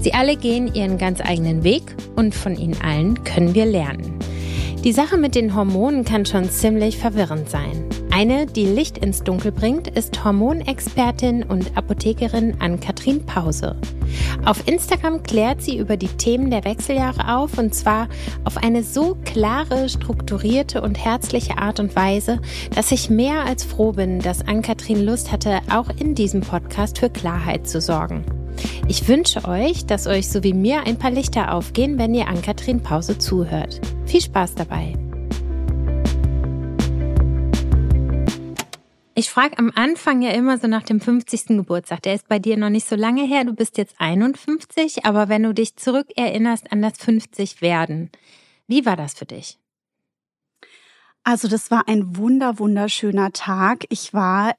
Sie alle gehen ihren ganz eigenen Weg und von ihnen allen können wir lernen. Die Sache mit den Hormonen kann schon ziemlich verwirrend sein. Eine, die Licht ins Dunkel bringt, ist Hormonexpertin und Apothekerin Ann-Kathrin Pause. Auf Instagram klärt sie über die Themen der Wechseljahre auf und zwar auf eine so klare, strukturierte und herzliche Art und Weise, dass ich mehr als froh bin, dass Ann-Kathrin Lust hatte, auch in diesem Podcast für Klarheit zu sorgen. Ich wünsche euch, dass euch so wie mir ein paar Lichter aufgehen, wenn ihr Ann-Kathrin Pause zuhört. Viel Spaß dabei! Ich frage am Anfang ja immer so nach dem 50. Geburtstag. Der ist bei dir noch nicht so lange her. Du bist jetzt 51, aber wenn du dich zurückerinnerst an das 50 werden, wie war das für dich? Also das war ein wunder wunderschöner Tag. Ich war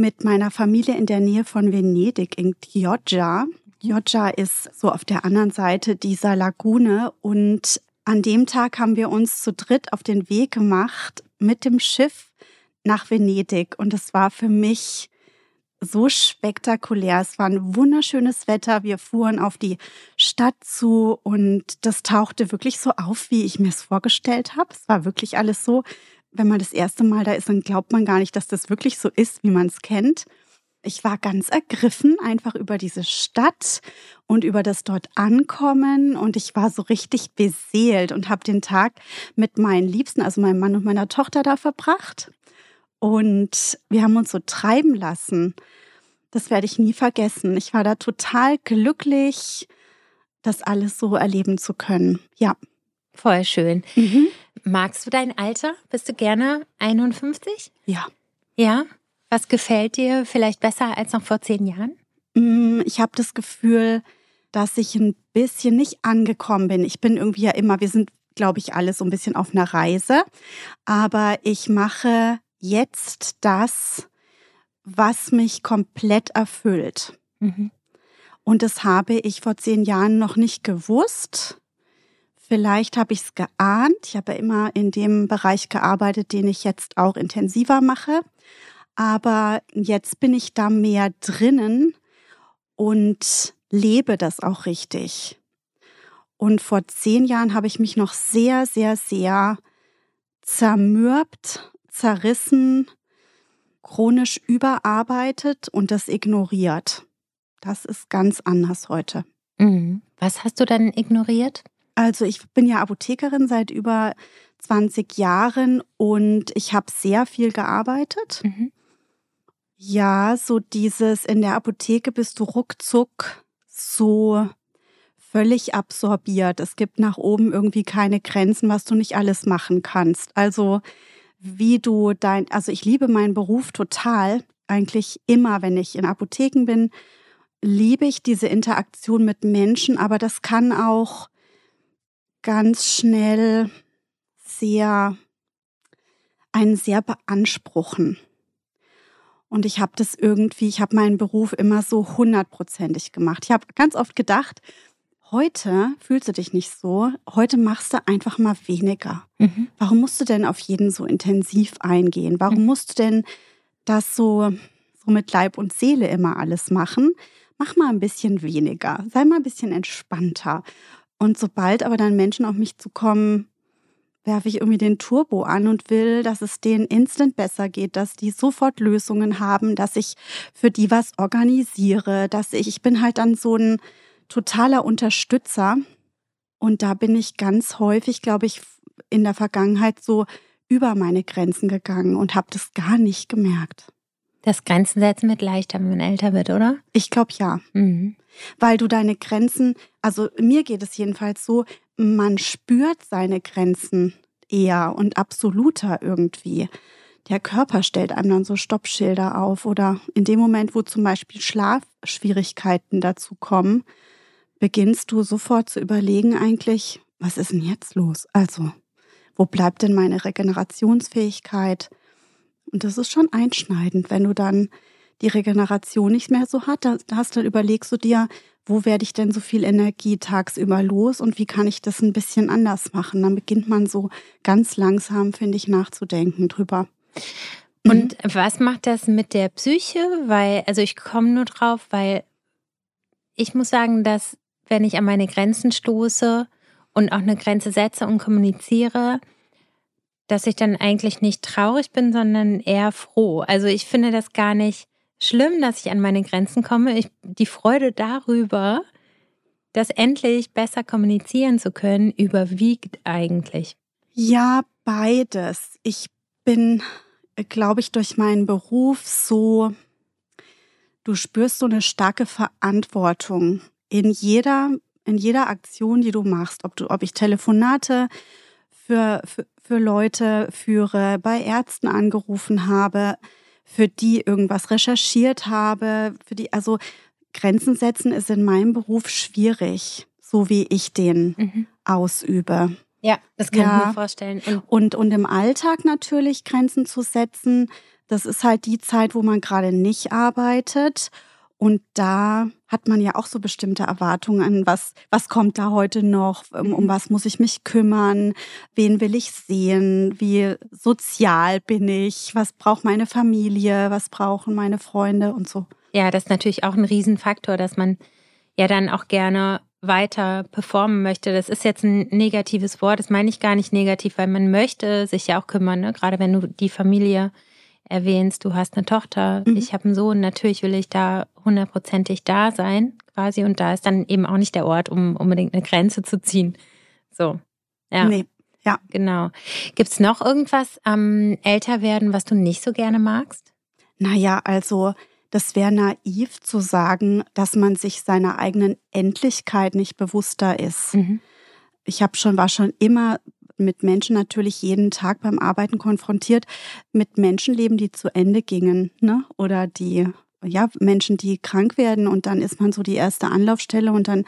mit meiner Familie in der Nähe von Venedig in Chioggia. Chioggia ist so auf der anderen Seite dieser Lagune und an dem Tag haben wir uns zu dritt auf den Weg gemacht mit dem Schiff nach Venedig und es war für mich so spektakulär. Es war ein wunderschönes Wetter. Wir fuhren auf die Stadt zu und das tauchte wirklich so auf, wie ich mir es vorgestellt habe. Es war wirklich alles so. Wenn man das erste Mal da ist, dann glaubt man gar nicht, dass das wirklich so ist, wie man es kennt. Ich war ganz ergriffen einfach über diese Stadt und über das dort ankommen und ich war so richtig beseelt und habe den Tag mit meinen Liebsten, also meinem Mann und meiner Tochter da verbracht. Und wir haben uns so treiben lassen. Das werde ich nie vergessen. Ich war da total glücklich, das alles so erleben zu können. Ja. Voll schön. Mhm. Magst du dein Alter? Bist du gerne 51? Ja. Ja? Was gefällt dir vielleicht besser als noch vor zehn Jahren? Mm, ich habe das Gefühl, dass ich ein bisschen nicht angekommen bin. Ich bin irgendwie ja immer, wir sind, glaube ich, alle so ein bisschen auf einer Reise. Aber ich mache jetzt das, was mich komplett erfüllt. Mhm. Und das habe ich vor zehn Jahren noch nicht gewusst. Vielleicht habe ich es geahnt. Ich habe immer in dem Bereich gearbeitet, den ich jetzt auch intensiver mache. Aber jetzt bin ich da mehr drinnen und lebe das auch richtig. Und vor zehn Jahren habe ich mich noch sehr, sehr, sehr zermürbt zerrissen, chronisch überarbeitet und das ignoriert. Das ist ganz anders heute. Mhm. Was hast du dann ignoriert? Also ich bin ja Apothekerin seit über 20 Jahren und ich habe sehr viel gearbeitet. Mhm. Ja, so dieses in der Apotheke bist du ruckzuck so völlig absorbiert. Es gibt nach oben irgendwie keine Grenzen, was du nicht alles machen kannst. Also wie du dein, also ich liebe meinen Beruf total. Eigentlich immer, wenn ich in Apotheken bin, liebe ich diese Interaktion mit Menschen, aber das kann auch ganz schnell sehr, einen sehr beanspruchen. Und ich habe das irgendwie, ich habe meinen Beruf immer so hundertprozentig gemacht. Ich habe ganz oft gedacht, Heute fühlst du dich nicht so. Heute machst du einfach mal weniger. Mhm. Warum musst du denn auf jeden so intensiv eingehen? Warum mhm. musst du denn das so, so mit Leib und Seele immer alles machen? Mach mal ein bisschen weniger. Sei mal ein bisschen entspannter. Und sobald aber dann Menschen auf mich zukommen, werfe ich irgendwie den Turbo an und will, dass es denen instant besser geht, dass die sofort Lösungen haben, dass ich für die was organisiere, dass ich, ich bin halt dann so ein, totaler Unterstützer. Und da bin ich ganz häufig, glaube ich, in der Vergangenheit so über meine Grenzen gegangen und habe das gar nicht gemerkt. Das Grenzen setzen wird leichter, wenn man älter wird, oder? Ich glaube ja. Mhm. Weil du deine Grenzen, also mir geht es jedenfalls so, man spürt seine Grenzen eher und absoluter irgendwie. Der Körper stellt einem dann so Stoppschilder auf oder in dem Moment, wo zum Beispiel Schlafschwierigkeiten dazu kommen, beginnst du sofort zu überlegen eigentlich, was ist denn jetzt los? Also, wo bleibt denn meine Regenerationsfähigkeit? Und das ist schon einschneidend, wenn du dann die Regeneration nicht mehr so hast, hast dann überlegst du dir, wo werde ich denn so viel Energie tagsüber los und wie kann ich das ein bisschen anders machen? Dann beginnt man so ganz langsam, finde ich, nachzudenken drüber. Und mhm. was macht das mit der Psyche? Weil, also ich komme nur drauf, weil ich muss sagen, dass wenn ich an meine Grenzen stoße und auch eine Grenze setze und kommuniziere, dass ich dann eigentlich nicht traurig bin, sondern eher froh. Also ich finde das gar nicht schlimm, dass ich an meine Grenzen komme. Ich, die Freude darüber, das endlich besser kommunizieren zu können, überwiegt eigentlich. Ja, beides. Ich bin, glaube ich, durch meinen Beruf so, du spürst so eine starke Verantwortung in jeder, in jeder Aktion, die du machst. Ob du, ob ich Telefonate für, für, für Leute führe, bei Ärzten angerufen habe, für die irgendwas recherchiert habe, für die, also Grenzen setzen ist in meinem Beruf schwierig, so wie ich den mhm. ausübe. Ja, das kann ja. ich mir vorstellen. Und, und, und im Alltag natürlich Grenzen zu setzen, das ist halt die Zeit, wo man gerade nicht arbeitet. Und da hat man ja auch so bestimmte Erwartungen an, was, was kommt da heute noch, um, um mhm. was muss ich mich kümmern, wen will ich sehen, wie sozial bin ich, was braucht meine Familie, was brauchen meine Freunde und so. Ja, das ist natürlich auch ein Riesenfaktor, dass man ja dann auch gerne weiter performen möchte. Das ist jetzt ein negatives Wort, das meine ich gar nicht negativ, weil man möchte sich ja auch kümmern, ne? gerade wenn du die Familie erwähnst, du hast eine Tochter, mhm. ich habe einen Sohn, natürlich will ich da hundertprozentig da sein, quasi. Und da ist dann eben auch nicht der Ort, um unbedingt eine Grenze zu ziehen. So. Ja. Nee. Ja. Genau. Gibt es noch irgendwas am Älterwerden, was du nicht so gerne magst? Naja, also das wäre naiv zu sagen, dass man sich seiner eigenen Endlichkeit nicht bewusster ist. Mhm. Ich habe schon, war schon immer mit Menschen natürlich jeden Tag beim Arbeiten konfrontiert, mit Menschenleben, die zu Ende gingen, ne? Oder die, ja, Menschen, die krank werden und dann ist man so die erste Anlaufstelle und dann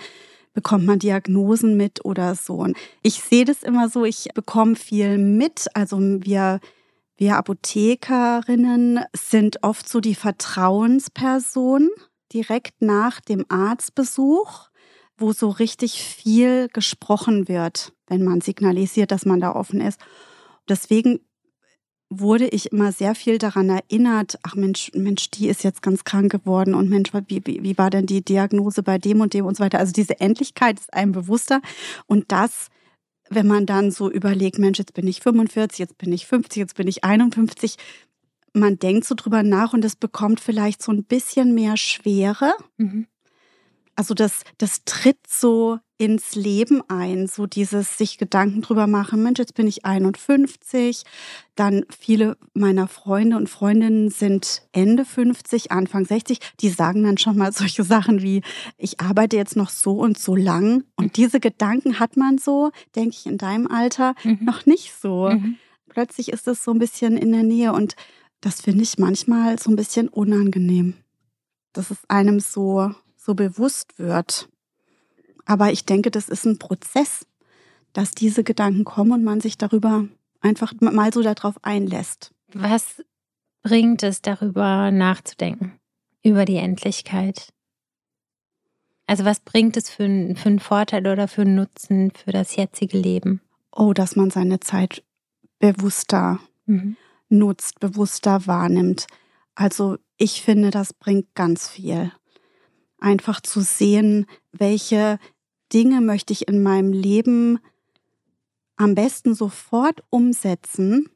bekommt man Diagnosen mit oder so. Und ich sehe das immer so, ich bekomme viel mit. Also wir, wir Apothekerinnen sind oft so die Vertrauensperson direkt nach dem Arztbesuch wo so richtig viel gesprochen wird, wenn man signalisiert, dass man da offen ist. Deswegen wurde ich immer sehr viel daran erinnert, ach Mensch, Mensch, die ist jetzt ganz krank geworden und Mensch, wie, wie, wie war denn die Diagnose bei dem und dem und so weiter. Also diese Endlichkeit ist einem bewusster und das, wenn man dann so überlegt, Mensch, jetzt bin ich 45, jetzt bin ich 50, jetzt bin ich 51, man denkt so drüber nach und es bekommt vielleicht so ein bisschen mehr Schwere. Mhm. Also das, das tritt so ins Leben ein, so dieses sich Gedanken drüber machen, Mensch, jetzt bin ich 51, dann viele meiner Freunde und Freundinnen sind Ende 50, Anfang 60, die sagen dann schon mal solche Sachen wie, ich arbeite jetzt noch so und so lang und diese Gedanken hat man so, denke ich, in deinem Alter mhm. noch nicht so. Mhm. Plötzlich ist es so ein bisschen in der Nähe und das finde ich manchmal so ein bisschen unangenehm. Das ist einem so so bewusst wird. Aber ich denke, das ist ein Prozess, dass diese Gedanken kommen und man sich darüber einfach mal so darauf einlässt. Was bringt es darüber nachzudenken, über die Endlichkeit? Also was bringt es für, einen, für einen Vorteil oder für einen Nutzen für das jetzige Leben? Oh, dass man seine Zeit bewusster mhm. nutzt, bewusster wahrnimmt. Also ich finde, das bringt ganz viel einfach zu sehen, welche Dinge möchte ich in meinem Leben am besten sofort umsetzen.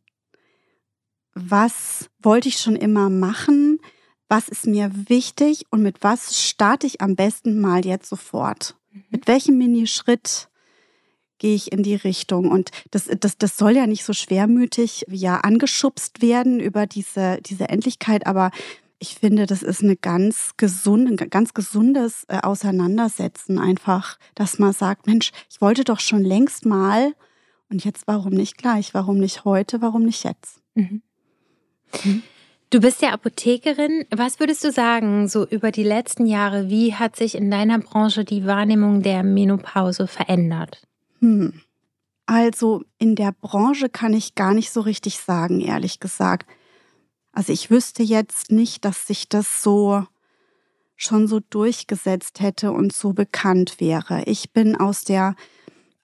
Was wollte ich schon immer machen? Was ist mir wichtig und mit was starte ich am besten mal jetzt sofort? Mhm. Mit welchem Minischritt gehe ich in die Richtung? Und das, das, das soll ja nicht so schwermütig ja angeschubst werden über diese, diese Endlichkeit, aber ich finde, das ist eine ganz gesunde, ein ganz gesundes äh, Auseinandersetzen einfach, dass man sagt, Mensch, ich wollte doch schon längst mal und jetzt warum nicht gleich, warum nicht heute, warum nicht jetzt? Mhm. Mhm. Du bist ja Apothekerin. Was würdest du sagen, so über die letzten Jahre, wie hat sich in deiner Branche die Wahrnehmung der Menopause verändert? Hm. Also in der Branche kann ich gar nicht so richtig sagen, ehrlich gesagt. Also ich wüsste jetzt nicht, dass sich das so schon so durchgesetzt hätte und so bekannt wäre. Ich bin aus der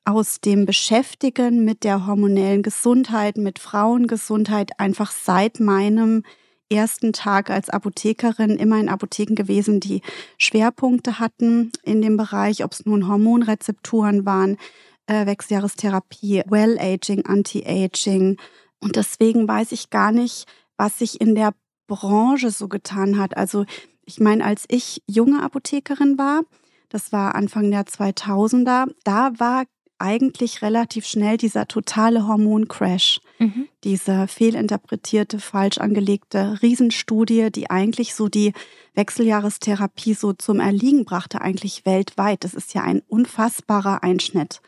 aus dem Beschäftigen mit der hormonellen Gesundheit, mit Frauengesundheit einfach seit meinem ersten Tag als Apothekerin immer in Apotheken gewesen, die Schwerpunkte hatten in dem Bereich, ob es nun Hormonrezepturen waren, äh, Wechseljahrestherapie, Well-Aging, Anti-Aging. Und deswegen weiß ich gar nicht, was sich in der Branche so getan hat. Also ich meine, als ich junge Apothekerin war, das war Anfang der 2000er, da war eigentlich relativ schnell dieser totale Hormoncrash, mhm. diese fehlinterpretierte, falsch angelegte Riesenstudie, die eigentlich so die Wechseljahrestherapie so zum Erliegen brachte, eigentlich weltweit. Das ist ja ein unfassbarer Einschnitt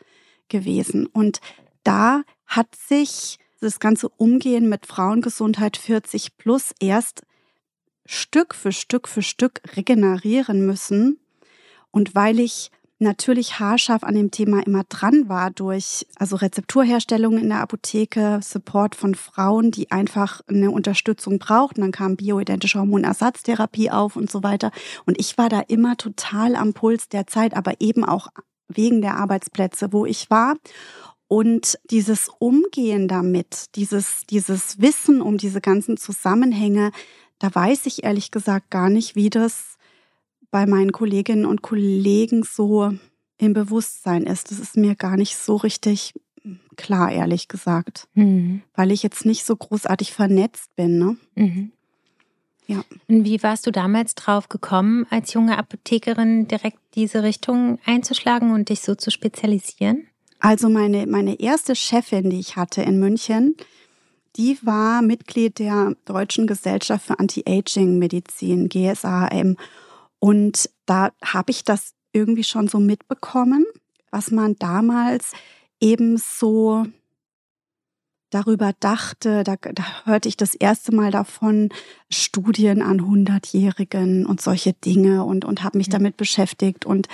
gewesen. Und da hat sich das ganze Umgehen mit Frauengesundheit 40 plus erst Stück für Stück für Stück regenerieren müssen. Und weil ich natürlich haarscharf an dem Thema immer dran war durch also Rezepturherstellung in der Apotheke, Support von Frauen, die einfach eine Unterstützung brauchten. Dann kam bioidentische Hormonersatztherapie auf und so weiter. Und ich war da immer total am Puls der Zeit, aber eben auch wegen der Arbeitsplätze, wo ich war. Und dieses Umgehen damit, dieses, dieses Wissen um diese ganzen Zusammenhänge, da weiß ich ehrlich gesagt gar nicht, wie das bei meinen Kolleginnen und Kollegen so im Bewusstsein ist. Das ist mir gar nicht so richtig klar, ehrlich gesagt, mhm. weil ich jetzt nicht so großartig vernetzt bin. Ne? Mhm. Ja. Und wie warst du damals drauf gekommen, als junge Apothekerin direkt diese Richtung einzuschlagen und dich so zu spezialisieren? Also meine, meine erste Chefin, die ich hatte in München, die war Mitglied der Deutschen Gesellschaft für Anti-Aging-Medizin, GSAM. Und da habe ich das irgendwie schon so mitbekommen, was man damals eben so darüber dachte, da, da, hörte ich das erste Mal davon, Studien an Hundertjährigen und solche Dinge und, und habe mich damit beschäftigt. Und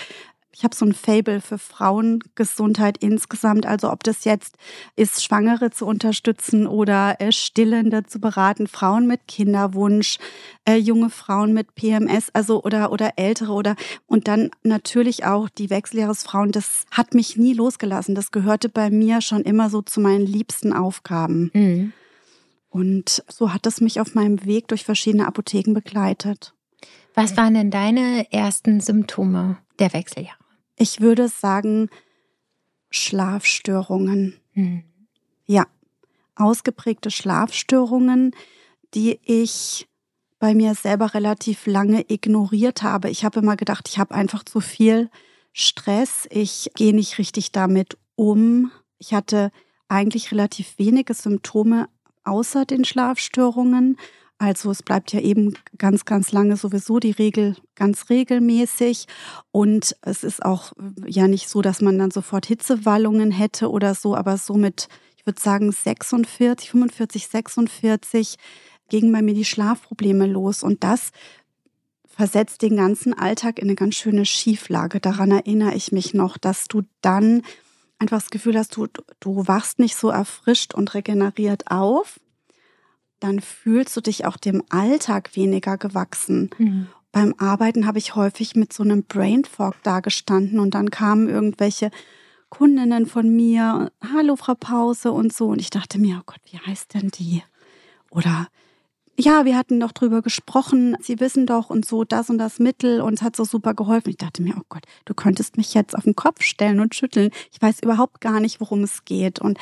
ich habe so ein Fable für Frauengesundheit insgesamt. Also ob das jetzt ist, Schwangere zu unterstützen oder äh, Stillende zu beraten, Frauen mit Kinderwunsch, äh, junge Frauen mit PMS, also oder oder ältere oder und dann natürlich auch die Wechseljahresfrauen. Das hat mich nie losgelassen. Das gehörte bei mir schon immer so zu meinen liebsten Aufgaben. Mhm. Und so hat es mich auf meinem Weg durch verschiedene Apotheken begleitet. Was waren denn deine ersten Symptome der Wechseljahre? Ich würde sagen, Schlafstörungen. Hm. Ja, ausgeprägte Schlafstörungen, die ich bei mir selber relativ lange ignoriert habe. Ich habe immer gedacht, ich habe einfach zu viel Stress. Ich gehe nicht richtig damit um. Ich hatte eigentlich relativ wenige Symptome außer den Schlafstörungen. Also es bleibt ja eben ganz, ganz lange sowieso die Regel ganz regelmäßig. Und es ist auch äh, ja nicht so, dass man dann sofort Hitzewallungen hätte oder so, aber so mit, ich würde sagen, 46, 45, 46 gingen bei mir die Schlafprobleme los. Und das versetzt den ganzen Alltag in eine ganz schöne Schieflage. Daran erinnere ich mich noch, dass du dann einfach das Gefühl hast, du, du wachst nicht so erfrischt und regeneriert auf dann fühlst du dich auch dem Alltag weniger gewachsen. Mhm. Beim Arbeiten habe ich häufig mit so einem Brain Fog dagestanden und dann kamen irgendwelche Kundinnen von mir, hallo Frau Pause und so. Und ich dachte mir, oh Gott, wie heißt denn die? Oder ja, wir hatten doch drüber gesprochen, Sie wissen doch und so das und das Mittel und es hat so super geholfen. Ich dachte mir, oh Gott, du könntest mich jetzt auf den Kopf stellen und schütteln. Ich weiß überhaupt gar nicht, worum es geht. Und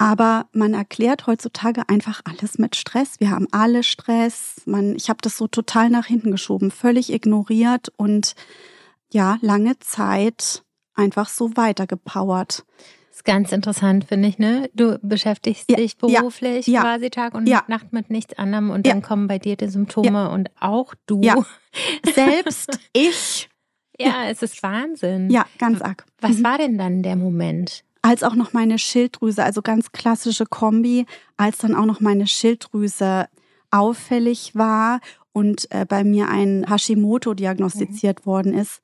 aber man erklärt heutzutage einfach alles mit Stress. Wir haben alle Stress. Man, ich habe das so total nach hinten geschoben, völlig ignoriert und ja, lange Zeit einfach so weitergepowert. ist ganz interessant, finde ich, ne? Du beschäftigst ja, dich beruflich ja, quasi Tag und ja. Nacht mit nichts anderem und dann kommen bei dir die Symptome und auch du selbst. ich. Ja, es ist Wahnsinn. Ja, ganz arg. Was mhm. war denn dann der Moment? Als auch noch meine Schilddrüse, also ganz klassische Kombi, als dann auch noch meine Schilddrüse auffällig war und äh, bei mir ein Hashimoto diagnostiziert mhm. worden ist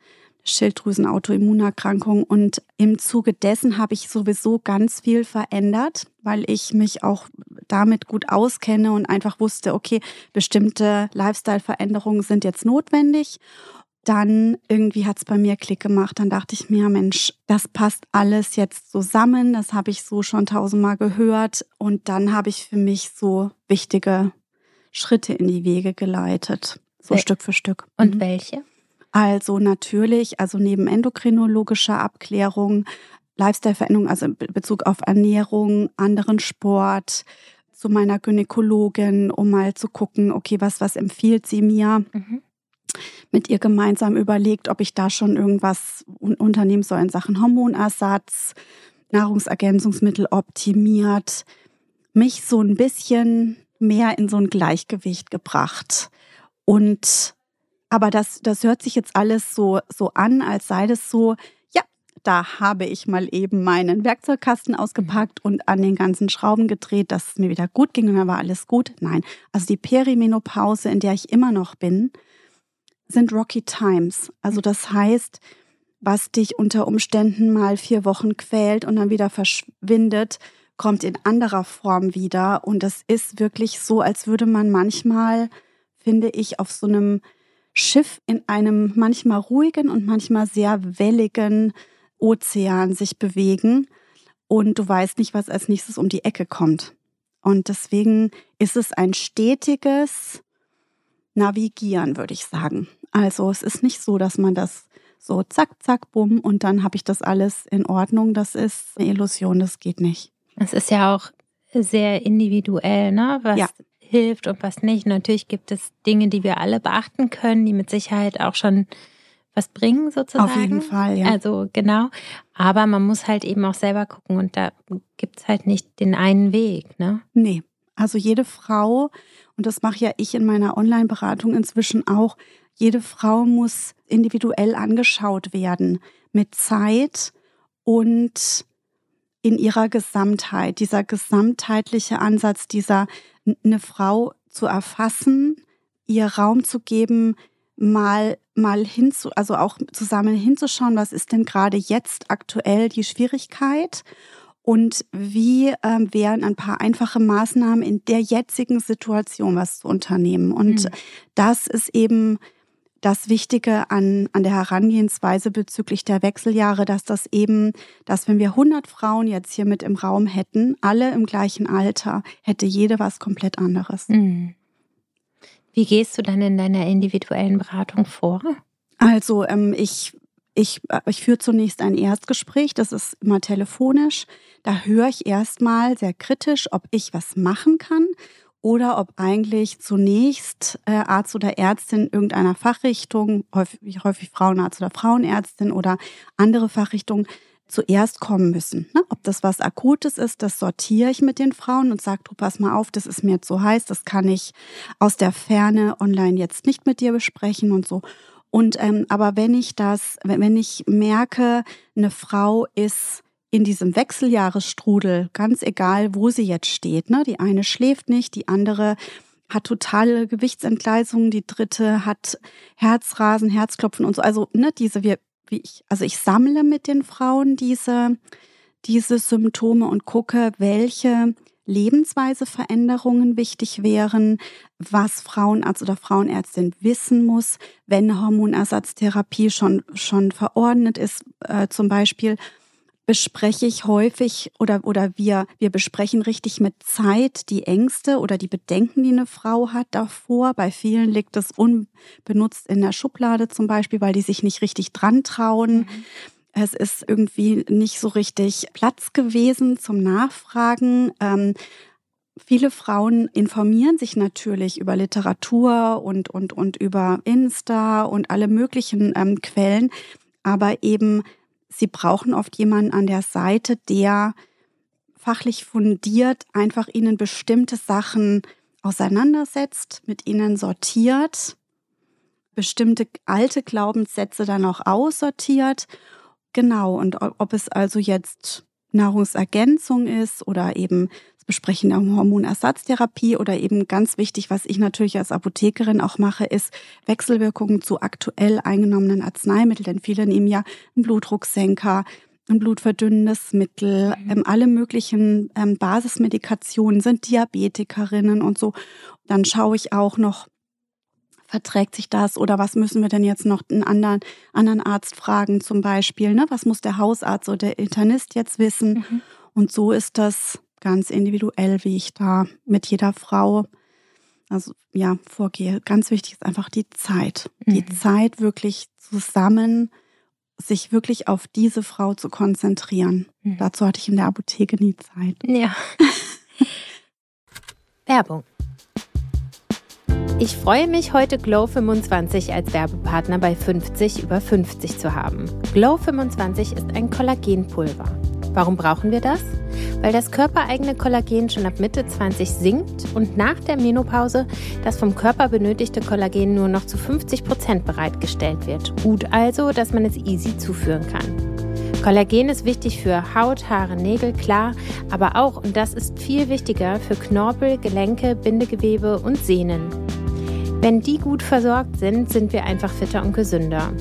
Schilddrüsenautoimmunerkrankung. Und im Zuge dessen habe ich sowieso ganz viel verändert, weil ich mich auch damit gut auskenne und einfach wusste, okay, bestimmte Lifestyle-Veränderungen sind jetzt notwendig. Dann irgendwie hat es bei mir Klick gemacht. Dann dachte ich mir, Mensch, das passt alles jetzt zusammen. Das habe ich so schon tausendmal gehört. Und dann habe ich für mich so wichtige Schritte in die Wege geleitet. So Wel Stück für Stück. Und mhm. welche? Also natürlich, also neben endokrinologischer Abklärung, Lifestyle-Veränderung, also in Bezug auf Ernährung, anderen Sport, zu meiner Gynäkologin, um mal zu gucken, okay, was, was empfiehlt sie mir? Mhm. Mit ihr gemeinsam überlegt, ob ich da schon irgendwas unternehmen soll in Sachen Hormonersatz, Nahrungsergänzungsmittel optimiert, mich so ein bisschen mehr in so ein Gleichgewicht gebracht. Und aber das, das hört sich jetzt alles so, so an, als sei das so, ja, da habe ich mal eben meinen Werkzeugkasten ausgepackt und an den ganzen Schrauben gedreht, dass es mir wieder gut ging und dann war alles gut. Nein, also die Perimenopause, in der ich immer noch bin, sind Rocky Times. Also das heißt, was dich unter Umständen mal vier Wochen quält und dann wieder verschwindet, kommt in anderer Form wieder. Und das ist wirklich so, als würde man manchmal, finde ich, auf so einem Schiff in einem manchmal ruhigen und manchmal sehr welligen Ozean sich bewegen und du weißt nicht, was als nächstes um die Ecke kommt. Und deswegen ist es ein stetiges Navigieren, würde ich sagen. Also es ist nicht so, dass man das so zack, zack, bumm und dann habe ich das alles in Ordnung. Das ist eine Illusion, das geht nicht. Es ist ja auch sehr individuell, ne? Was ja hilft und was nicht. Natürlich gibt es Dinge, die wir alle beachten können, die mit Sicherheit auch schon was bringen sozusagen. Auf jeden Fall, ja. Also genau. Aber man muss halt eben auch selber gucken und da gibt es halt nicht den einen Weg, ne? Nee. Also jede Frau, und das mache ja ich in meiner Online-Beratung inzwischen auch, jede Frau muss individuell angeschaut werden mit Zeit und in ihrer Gesamtheit. Dieser gesamtheitliche Ansatz, dieser eine Frau zu erfassen, ihr Raum zu geben, mal mal hinzu, also auch zusammen hinzuschauen, was ist denn gerade jetzt aktuell die Schwierigkeit und wie äh, wären ein paar einfache Maßnahmen in der jetzigen Situation was zu unternehmen. Und mhm. das ist eben das Wichtige an, an der Herangehensweise bezüglich der Wechseljahre, dass das eben, dass wenn wir 100 Frauen jetzt hier mit im Raum hätten, alle im gleichen Alter, hätte jede was komplett anderes. Mhm. Wie gehst du dann in deiner individuellen Beratung vor? Also ähm, ich ich, äh, ich führe zunächst ein Erstgespräch, das ist immer telefonisch. Da höre ich erstmal sehr kritisch, ob ich was machen kann oder ob eigentlich zunächst äh, Arzt oder Ärztin irgendeiner Fachrichtung, häufig, häufig Frauenarzt oder Frauenärztin oder andere Fachrichtungen, zuerst kommen müssen. Ne? Ob das was Akutes ist, das sortiere ich mit den Frauen und sage, du pass mal auf, das ist mir zu heiß, das kann ich aus der Ferne online jetzt nicht mit dir besprechen und so. Und ähm, aber wenn ich das, wenn ich merke, eine Frau ist in diesem Wechseljahresstrudel, ganz egal, wo sie jetzt steht. Ne? Die eine schläft nicht, die andere hat totale Gewichtsentgleisung, die dritte hat Herzrasen, Herzklopfen und so. Also ne, diese, wir, wie ich, also ich sammle mit den Frauen diese, diese Symptome und gucke, welche Lebensweiseveränderungen wichtig wären, was Frauenarzt oder Frauenärztin wissen muss, wenn Hormonersatztherapie schon, schon verordnet ist, äh, zum Beispiel bespreche ich häufig oder, oder wir, wir besprechen richtig mit Zeit die Ängste oder die Bedenken, die eine Frau hat davor. Bei vielen liegt es unbenutzt in der Schublade zum Beispiel, weil die sich nicht richtig dran trauen. Mhm. Es ist irgendwie nicht so richtig Platz gewesen zum Nachfragen. Ähm, viele Frauen informieren sich natürlich über Literatur und, und, und über Insta und alle möglichen ähm, Quellen, aber eben sie brauchen oft jemanden an der Seite, der fachlich fundiert einfach ihnen bestimmte Sachen auseinandersetzt, mit ihnen sortiert, bestimmte alte Glaubenssätze dann auch aussortiert. Genau, und ob es also jetzt Nahrungsergänzung ist oder eben das Besprechen der Hormonersatztherapie oder eben ganz wichtig, was ich natürlich als Apothekerin auch mache, ist Wechselwirkungen zu aktuell eingenommenen Arzneimitteln. Denn viele nehmen ja einen Blutdrucksenker, ein blutverdünnendes Mittel, mhm. ähm, alle möglichen ähm, Basismedikationen sind Diabetikerinnen und so. Dann schaue ich auch noch, verträgt sich das oder was müssen wir denn jetzt noch einen anderen, anderen Arzt fragen zum Beispiel, ne? was muss der Hausarzt oder der Internist jetzt wissen? Mhm. Und so ist das ganz individuell, wie ich da mit jeder Frau also ja vorgehe. Ganz wichtig ist einfach die Zeit, mhm. die Zeit wirklich zusammen sich wirklich auf diese Frau zu konzentrieren. Mhm. Dazu hatte ich in der Apotheke nie Zeit. Ja. Werbung. Ich freue mich, heute Glow25 als Werbepartner bei 50 über 50 zu haben. Glow25 ist ein Kollagenpulver. Warum brauchen wir das? Weil das körpereigene Kollagen schon ab Mitte 20 sinkt und nach der Menopause das vom Körper benötigte Kollagen nur noch zu 50 Prozent bereitgestellt wird. Gut also, dass man es easy zuführen kann. Kollagen ist wichtig für Haut, Haare, Nägel, klar, aber auch, und das ist viel wichtiger, für Knorpel, Gelenke, Bindegewebe und Sehnen. Wenn die gut versorgt sind, sind wir einfach fitter und gesünder.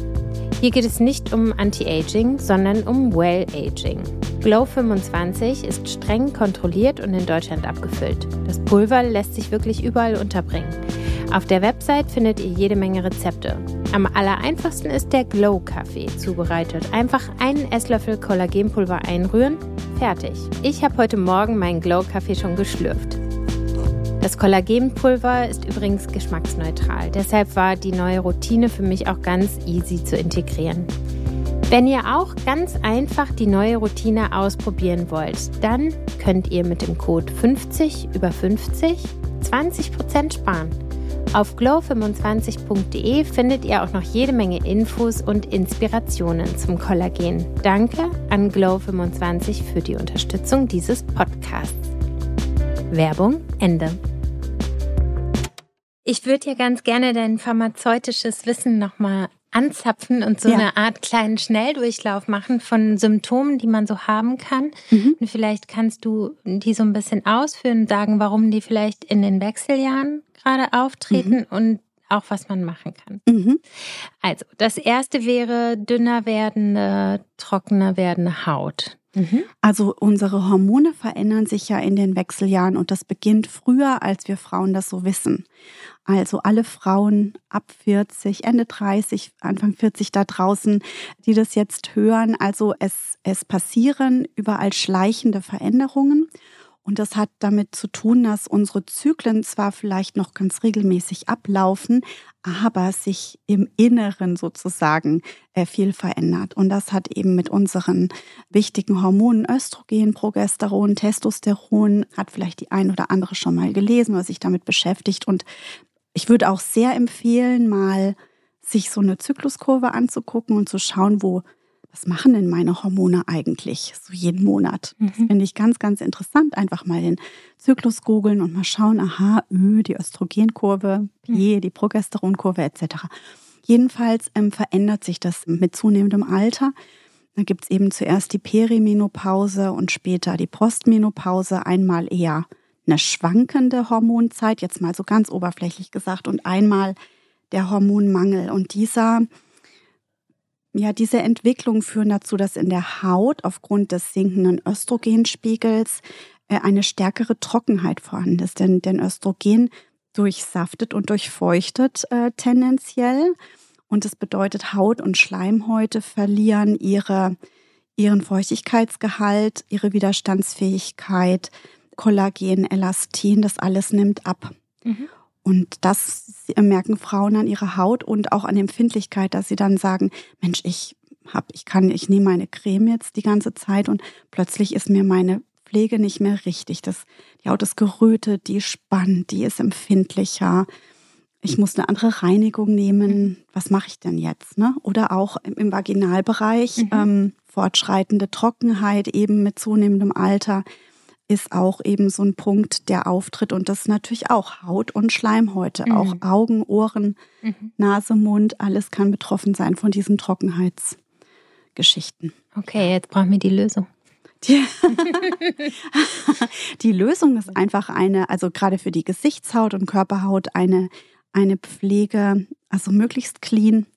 Hier geht es nicht um Anti-Aging, sondern um Well-Aging. Glow 25 ist streng kontrolliert und in Deutschland abgefüllt. Das Pulver lässt sich wirklich überall unterbringen. Auf der Website findet ihr jede Menge Rezepte. Am allereinfachsten ist der Glow Kaffee zubereitet. Einfach einen Esslöffel Kollagenpulver einrühren, fertig. Ich habe heute Morgen meinen Glow Kaffee schon geschlürft. Das Kollagenpulver ist übrigens geschmacksneutral. Deshalb war die neue Routine für mich auch ganz easy zu integrieren. Wenn ihr auch ganz einfach die neue Routine ausprobieren wollt, dann könnt ihr mit dem Code 50 über 50 20% sparen. Auf glow25.de findet ihr auch noch jede Menge Infos und Inspirationen zum Kollagen. Danke an Glow25 für die Unterstützung dieses Podcasts. Werbung Ende. Ich würde ja ganz gerne dein pharmazeutisches Wissen nochmal anzapfen und so ja. eine Art kleinen Schnelldurchlauf machen von Symptomen, die man so haben kann. Mhm. Und vielleicht kannst du die so ein bisschen ausführen und sagen, warum die vielleicht in den Wechseljahren gerade auftreten mhm. und auch was man machen kann. Mhm. Also, das erste wäre dünner werdende, trockener werdende Haut. Mhm. Also unsere Hormone verändern sich ja in den Wechseljahren und das beginnt früher, als wir Frauen das so wissen. Also alle Frauen ab 40, Ende 30, Anfang 40 da draußen, die das jetzt hören, also es, es passieren überall schleichende Veränderungen. Und das hat damit zu tun, dass unsere Zyklen zwar vielleicht noch ganz regelmäßig ablaufen, aber sich im Inneren sozusagen äh, viel verändert. Und das hat eben mit unseren wichtigen Hormonen Östrogen, Progesteron, Testosteron, hat vielleicht die ein oder andere schon mal gelesen oder sich damit beschäftigt. Und ich würde auch sehr empfehlen, mal sich so eine Zykluskurve anzugucken und zu schauen, wo was machen denn meine Hormone eigentlich so jeden Monat? Das mhm. finde ich ganz, ganz interessant. Einfach mal den Zyklus googeln und mal schauen, aha, Ö, die Östrogenkurve, P, mhm. die Progesteronkurve etc. Jedenfalls ähm, verändert sich das mit zunehmendem Alter. Da gibt es eben zuerst die Perimenopause und später die Postmenopause. Einmal eher eine schwankende Hormonzeit, jetzt mal so ganz oberflächlich gesagt, und einmal der Hormonmangel. Und dieser ja, diese Entwicklung führen dazu, dass in der Haut aufgrund des sinkenden Östrogenspiegels äh, eine stärkere Trockenheit vorhanden ist. Denn, denn Östrogen durchsaftet und durchfeuchtet äh, tendenziell. Und das bedeutet, Haut und Schleimhäute verlieren ihre, ihren Feuchtigkeitsgehalt, ihre Widerstandsfähigkeit, Kollagen, Elastin, das alles nimmt ab. Mhm. Und das merken Frauen an ihrer Haut und auch an Empfindlichkeit, dass sie dann sagen, Mensch, ich hab, ich kann, ich nehme meine Creme jetzt die ganze Zeit und plötzlich ist mir meine Pflege nicht mehr richtig. Das, die Haut ist gerötet, die spannt, die ist empfindlicher. Ich muss eine andere Reinigung nehmen. Was mache ich denn jetzt? Ne? Oder auch im, im Vaginalbereich. Mhm. Ähm, fortschreitende Trockenheit eben mit zunehmendem Alter ist auch eben so ein Punkt, der auftritt. Und das ist natürlich auch Haut und Schleimhäute, mhm. auch Augen, Ohren, mhm. Nase, Mund, alles kann betroffen sein von diesen Trockenheitsgeschichten. Okay, jetzt brauchen wir die Lösung. Die, die Lösung ist einfach eine, also gerade für die Gesichtshaut und Körperhaut, eine, eine Pflege, also möglichst clean,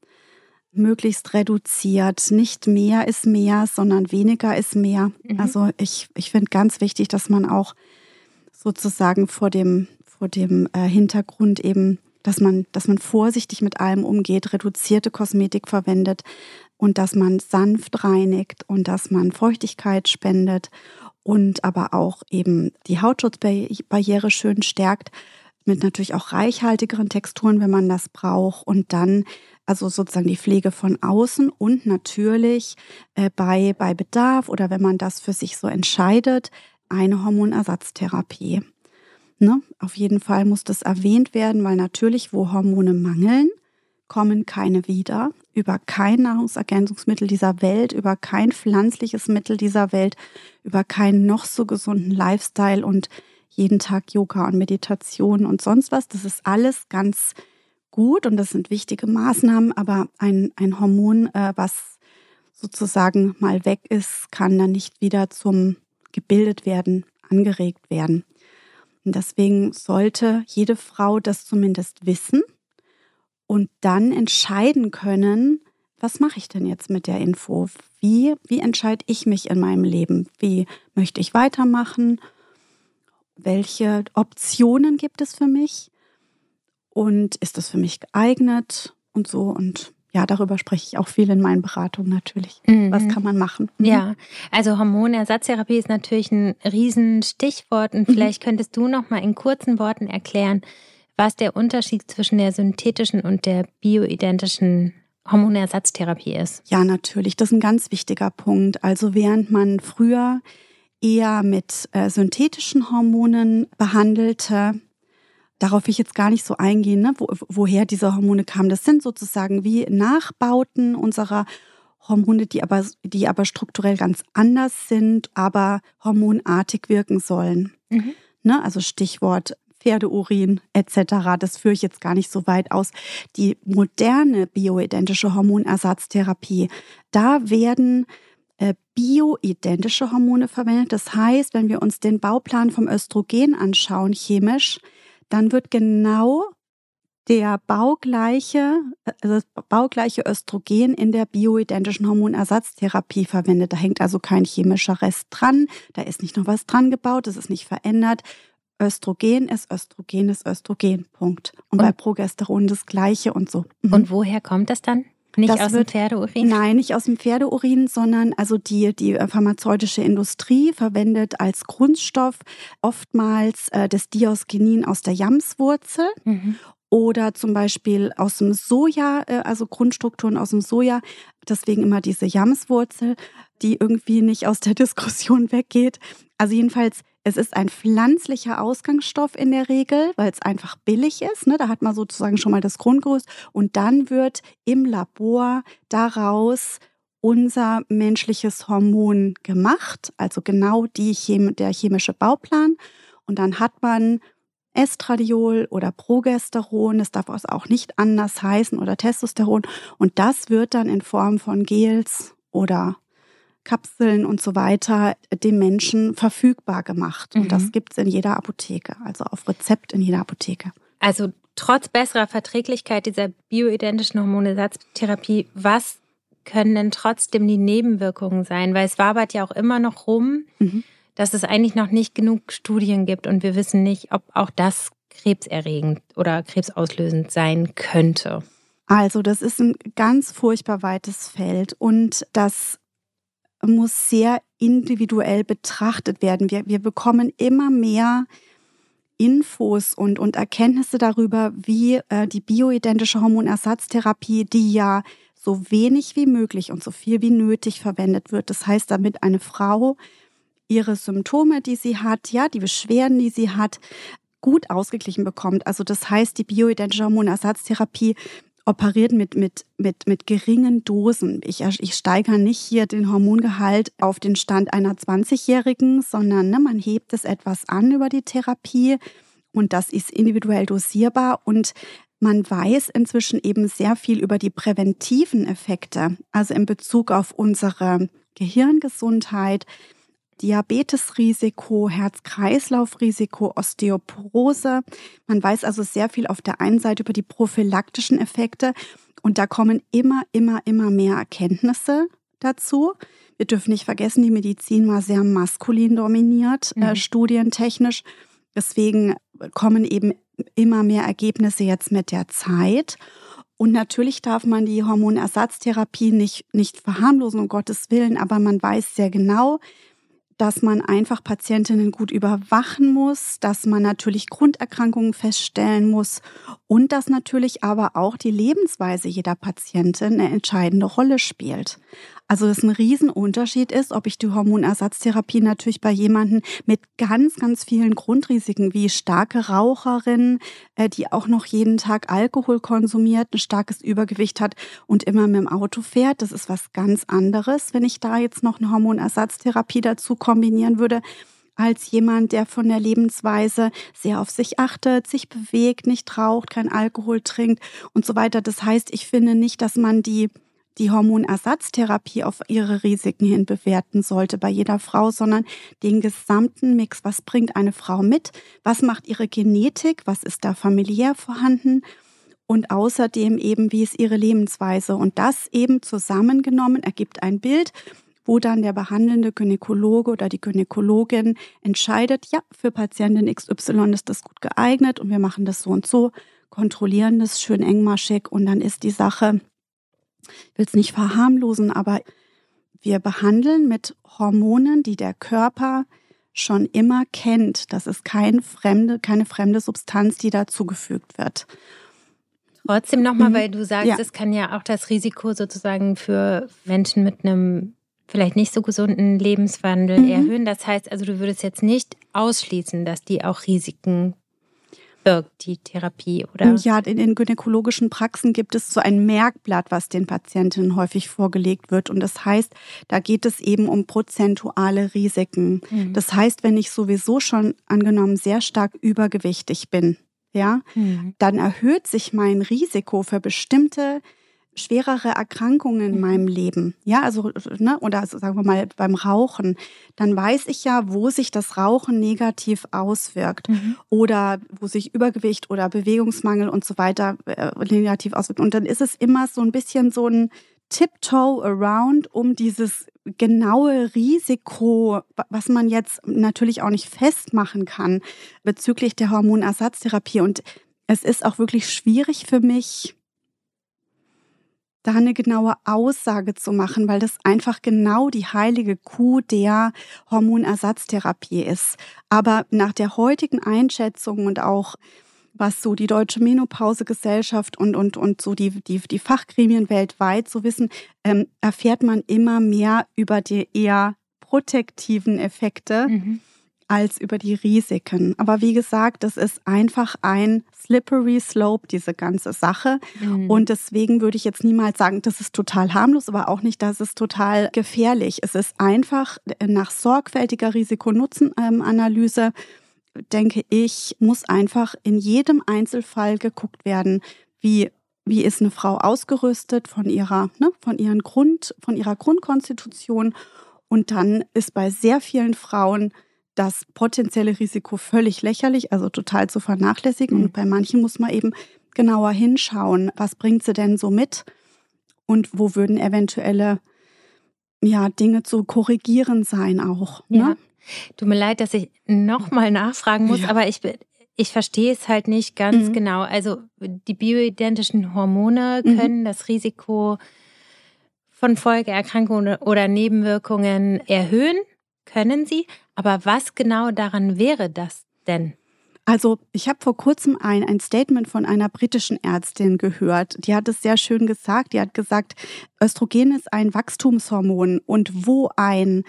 möglichst reduziert. Nicht mehr ist mehr, sondern weniger ist mehr. Mhm. Also ich, ich finde ganz wichtig, dass man auch sozusagen vor dem, vor dem äh, Hintergrund eben, dass man, dass man vorsichtig mit allem umgeht, reduzierte Kosmetik verwendet und dass man sanft reinigt und dass man Feuchtigkeit spendet und aber auch eben die Hautschutzbarriere schön stärkt mit natürlich auch reichhaltigeren Texturen, wenn man das braucht und dann also sozusagen die Pflege von außen und natürlich äh, bei, bei Bedarf oder wenn man das für sich so entscheidet, eine Hormonersatztherapie. Ne? Auf jeden Fall muss das erwähnt werden, weil natürlich, wo Hormone mangeln, kommen keine wieder. Über kein Nahrungsergänzungsmittel dieser Welt, über kein pflanzliches Mittel dieser Welt, über keinen noch so gesunden Lifestyle und jeden Tag Yoga und Meditation und sonst was. Das ist alles ganz gut und das sind wichtige Maßnahmen, aber ein, ein Hormon, äh, was sozusagen mal weg ist, kann dann nicht wieder zum gebildet werden, angeregt werden. Und deswegen sollte jede Frau das zumindest wissen und dann entscheiden können, was mache ich denn jetzt mit der Info? Wie, wie entscheide ich mich in meinem Leben? Wie möchte ich weitermachen? Welche Optionen gibt es für mich? Und ist das für mich geeignet und so und ja, darüber spreche ich auch viel in meinen Beratungen natürlich. Mhm. Was kann man machen? Mhm. Ja, also Hormonersatztherapie ist natürlich ein Riesenstichwort und mhm. vielleicht könntest du noch mal in kurzen Worten erklären, was der Unterschied zwischen der synthetischen und der bioidentischen Hormonersatztherapie ist. Ja, natürlich, das ist ein ganz wichtiger Punkt. Also während man früher eher mit äh, synthetischen Hormonen behandelte, Darauf will ich jetzt gar nicht so eingehen, ne, wo, woher diese Hormone kamen. Das sind sozusagen wie Nachbauten unserer Hormone, die aber, die aber strukturell ganz anders sind, aber hormonartig wirken sollen. Mhm. Ne, also Stichwort Pferdeurin etc. Das führe ich jetzt gar nicht so weit aus. Die moderne bioidentische Hormonersatztherapie, da werden äh, bioidentische Hormone verwendet. Das heißt, wenn wir uns den Bauplan vom Östrogen anschauen, chemisch, dann wird genau der baugleiche, also das baugleiche Östrogen in der bioidentischen Hormonersatztherapie verwendet. Da hängt also kein chemischer Rest dran, da ist nicht noch was dran gebaut, es ist nicht verändert. Östrogen ist Östrogen ist Östrogen. Punkt. Und, und bei Progesteron das gleiche und so. Mhm. Und woher kommt das dann? Nicht das aus wird, dem Pferdeurin? Nein, nicht aus dem Pferdeurin, sondern also die, die pharmazeutische Industrie verwendet als Grundstoff oftmals äh, das Diosgenin aus der Jamswurzel. Mhm. Oder zum Beispiel aus dem Soja, äh, also Grundstrukturen aus dem Soja. Deswegen immer diese Jamswurzel, die irgendwie nicht aus der Diskussion weggeht. Also jedenfalls es ist ein pflanzlicher Ausgangsstoff in der Regel, weil es einfach billig ist. Ne? Da hat man sozusagen schon mal das Grundgerüst. Und dann wird im Labor daraus unser menschliches Hormon gemacht, also genau die Chem der chemische Bauplan. Und dann hat man Estradiol oder Progesteron, das darf auch nicht anders heißen, oder Testosteron. Und das wird dann in Form von Gels oder Kapseln und so weiter dem Menschen verfügbar gemacht. Und mhm. das gibt es in jeder Apotheke, also auf Rezept in jeder Apotheke. Also trotz besserer Verträglichkeit dieser bioidentischen Hormonersatztherapie, was können denn trotzdem die Nebenwirkungen sein? Weil es wabert ja auch immer noch rum, mhm. dass es eigentlich noch nicht genug Studien gibt und wir wissen nicht, ob auch das krebserregend oder krebsauslösend sein könnte. Also das ist ein ganz furchtbar weites Feld und das muss sehr individuell betrachtet werden. Wir, wir bekommen immer mehr Infos und, und Erkenntnisse darüber, wie äh, die bioidentische Hormonersatztherapie, die ja so wenig wie möglich und so viel wie nötig verwendet wird. Das heißt, damit eine Frau ihre Symptome, die sie hat, ja, die Beschwerden, die sie hat, gut ausgeglichen bekommt. Also das heißt, die bioidentische Hormonersatztherapie operiert mit, mit, mit, mit geringen Dosen. Ich, ich steigere nicht hier den Hormongehalt auf den Stand einer 20-Jährigen, sondern ne, man hebt es etwas an über die Therapie und das ist individuell dosierbar und man weiß inzwischen eben sehr viel über die präventiven Effekte, also in Bezug auf unsere Gehirngesundheit, Diabetesrisiko, Herz-Kreislauf-Risiko, Osteoporose. Man weiß also sehr viel auf der einen Seite über die prophylaktischen Effekte und da kommen immer, immer, immer mehr Erkenntnisse dazu. Wir dürfen nicht vergessen, die Medizin war sehr maskulin dominiert, äh, mhm. äh, studientechnisch. Deswegen kommen eben immer mehr Ergebnisse jetzt mit der Zeit. Und natürlich darf man die Hormonersatztherapie nicht, nicht verharmlosen, um Gottes Willen, aber man weiß sehr genau, dass man einfach Patientinnen gut überwachen muss, dass man natürlich Grunderkrankungen feststellen muss und dass natürlich aber auch die Lebensweise jeder Patientin eine entscheidende Rolle spielt. Also das ein Riesenunterschied ist, ob ich die Hormonersatztherapie natürlich bei jemanden mit ganz, ganz vielen Grundrisiken wie starke Raucherin, äh, die auch noch jeden Tag Alkohol konsumiert, ein starkes Übergewicht hat und immer mit dem Auto fährt. Das ist was ganz anderes, wenn ich da jetzt noch eine Hormonersatztherapie dazu kombinieren würde als jemand, der von der Lebensweise sehr auf sich achtet, sich bewegt, nicht raucht, kein Alkohol trinkt und so weiter. Das heißt, ich finde nicht, dass man die die Hormonersatztherapie auf ihre Risiken hin bewerten sollte bei jeder Frau, sondern den gesamten Mix. Was bringt eine Frau mit? Was macht ihre Genetik? Was ist da familiär vorhanden? Und außerdem eben, wie ist ihre Lebensweise? Und das eben zusammengenommen ergibt ein Bild, wo dann der behandelnde Gynäkologe oder die Gynäkologin entscheidet, ja, für Patientin XY ist das gut geeignet und wir machen das so und so, kontrollieren das schön engmaschig und dann ist die Sache ich will es nicht verharmlosen, aber wir behandeln mit Hormonen, die der Körper schon immer kennt. Das ist kein fremde, keine fremde Substanz, die dazugefügt wird. Trotzdem nochmal, mhm. weil du sagst, ja. es kann ja auch das Risiko sozusagen für Menschen mit einem vielleicht nicht so gesunden Lebenswandel mhm. erhöhen. Das heißt also, du würdest jetzt nicht ausschließen, dass die auch Risiken wirkt, die Therapie, oder? Ja, in den gynäkologischen Praxen gibt es so ein Merkblatt, was den Patientinnen häufig vorgelegt wird. Und das heißt, da geht es eben um prozentuale Risiken. Mhm. Das heißt, wenn ich sowieso schon angenommen sehr stark übergewichtig bin, ja, mhm. dann erhöht sich mein Risiko für bestimmte schwerere Erkrankungen in mhm. meinem Leben, ja, also, ne, oder sagen wir mal beim Rauchen, dann weiß ich ja, wo sich das Rauchen negativ auswirkt mhm. oder wo sich Übergewicht oder Bewegungsmangel und so weiter äh, negativ auswirkt. Und dann ist es immer so ein bisschen so ein Tiptoe around, um dieses genaue Risiko, was man jetzt natürlich auch nicht festmachen kann bezüglich der Hormonersatztherapie. Und es ist auch wirklich schwierig für mich, da eine genaue Aussage zu machen, weil das einfach genau die heilige Kuh der Hormonersatztherapie ist. Aber nach der heutigen Einschätzung und auch was so die Deutsche Menopausegesellschaft und, und, und so die, die, die Fachgremien weltweit so wissen, ähm, erfährt man immer mehr über die eher protektiven Effekte. Mhm als über die Risiken. Aber wie gesagt, das ist einfach ein slippery slope, diese ganze Sache. Mhm. Und deswegen würde ich jetzt niemals sagen, das ist total harmlos, aber auch nicht, dass es total gefährlich. Es ist einfach nach sorgfältiger Risiko-Nutzen-Analyse, denke ich, muss einfach in jedem Einzelfall geguckt werden, wie wie ist eine Frau ausgerüstet von ihrer, ne, von ihren Grund, von ihrer Grundkonstitution. Und dann ist bei sehr vielen Frauen das potenzielle Risiko völlig lächerlich, also total zu vernachlässigen. Mhm. Und bei manchen muss man eben genauer hinschauen, was bringt sie denn so mit und wo würden eventuelle ja, Dinge zu korrigieren sein auch. Ne? Ja. Tut mir leid, dass ich nochmal nachfragen muss, ja. aber ich, ich verstehe es halt nicht ganz mhm. genau. Also die bioidentischen Hormone mhm. können mhm. das Risiko von Folgeerkrankungen oder Nebenwirkungen erhöhen können sie. Aber was genau daran wäre das denn? Also ich habe vor kurzem ein, ein Statement von einer britischen Ärztin gehört. Die hat es sehr schön gesagt. Die hat gesagt, Östrogen ist ein Wachstumshormon und wo ein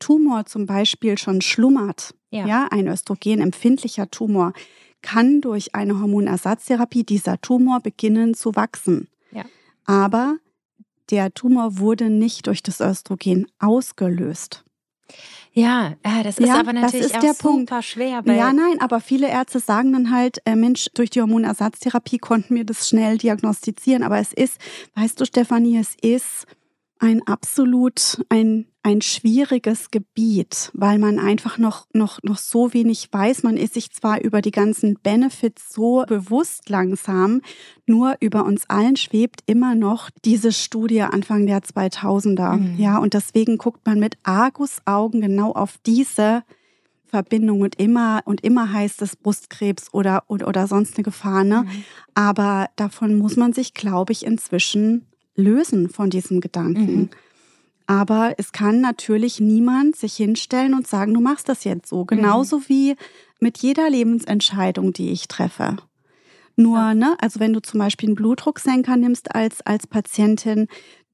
Tumor zum Beispiel schon schlummert, ja, ja ein östrogenempfindlicher Tumor, kann durch eine Hormonersatztherapie dieser Tumor beginnen zu wachsen. Aber der Tumor wurde nicht durch das Östrogen ausgelöst. Ja, das ist ja, aber natürlich ist der Punkt. schwer. ja, nein, aber viele Ärzte sagen dann halt, äh, Mensch, durch die Hormonersatztherapie konnten wir das schnell diagnostizieren. Aber es ist, weißt du, Stefanie, es ist ein absolut ein, ein schwieriges Gebiet, weil man einfach noch, noch, noch so wenig weiß. Man ist sich zwar über die ganzen Benefits so bewusst langsam, nur über uns allen schwebt immer noch diese Studie Anfang der 2000er. Mhm. Ja, und deswegen guckt man mit Argusaugen genau auf diese Verbindung und immer und immer heißt es Brustkrebs oder oder, oder sonst eine Gefahr. Ne? Mhm. Aber davon muss man sich, glaube ich, inzwischen lösen von diesem Gedanken. Mhm. Aber es kann natürlich niemand sich hinstellen und sagen, du machst das jetzt so. Genauso mhm. wie mit jeder Lebensentscheidung, die ich treffe. Nur, ja. ne, also wenn du zum Beispiel einen Blutdrucksenker nimmst als, als Patientin,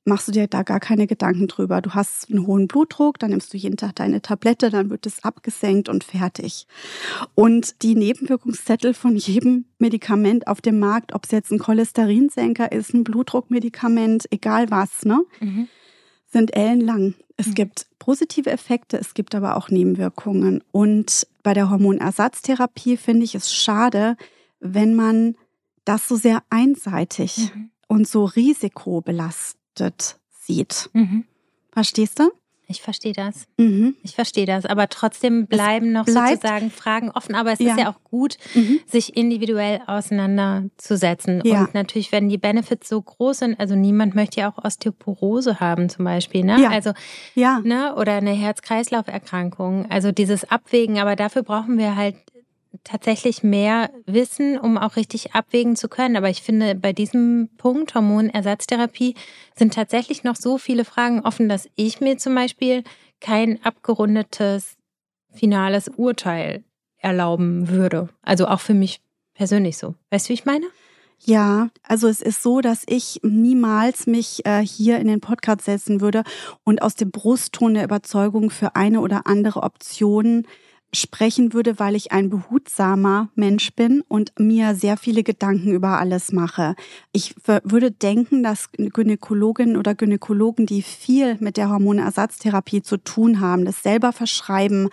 machst du dir da gar keine Gedanken drüber. Du hast einen hohen Blutdruck, dann nimmst du jeden Tag deine Tablette, dann wird es abgesenkt und fertig. Und die Nebenwirkungszettel von jedem Medikament auf dem Markt, ob es jetzt ein Cholesterinsenker ist, ein Blutdruckmedikament, egal was, ne, mhm. Sind ellenlang. Es mhm. gibt positive Effekte, es gibt aber auch Nebenwirkungen. Und bei der Hormonersatztherapie finde ich es schade, wenn man das so sehr einseitig mhm. und so risikobelastet sieht. Mhm. Verstehst du? Ich verstehe das. Mhm. Ich verstehe das. Aber trotzdem bleiben noch sozusagen Fragen offen. Aber es ja. ist ja auch gut, mhm. sich individuell auseinanderzusetzen. Ja. Und natürlich, wenn die Benefits so groß sind, also niemand möchte ja auch Osteoporose haben zum Beispiel, ne? Ja. Also, ja. ne? Oder eine Herz-Kreislauf-Erkrankung. Also dieses Abwägen. Aber dafür brauchen wir halt tatsächlich mehr wissen, um auch richtig abwägen zu können. Aber ich finde, bei diesem Punkt Hormonersatztherapie sind tatsächlich noch so viele Fragen offen, dass ich mir zum Beispiel kein abgerundetes finales Urteil erlauben würde. Also auch für mich persönlich so. Weißt du, wie ich meine? Ja, also es ist so, dass ich niemals mich äh, hier in den Podcast setzen würde und aus dem Brustton der Überzeugung für eine oder andere Option sprechen würde, weil ich ein behutsamer Mensch bin und mir sehr viele Gedanken über alles mache. Ich würde denken, dass Gynäkologinnen oder Gynäkologen, die viel mit der Hormonersatztherapie zu tun haben, das selber verschreiben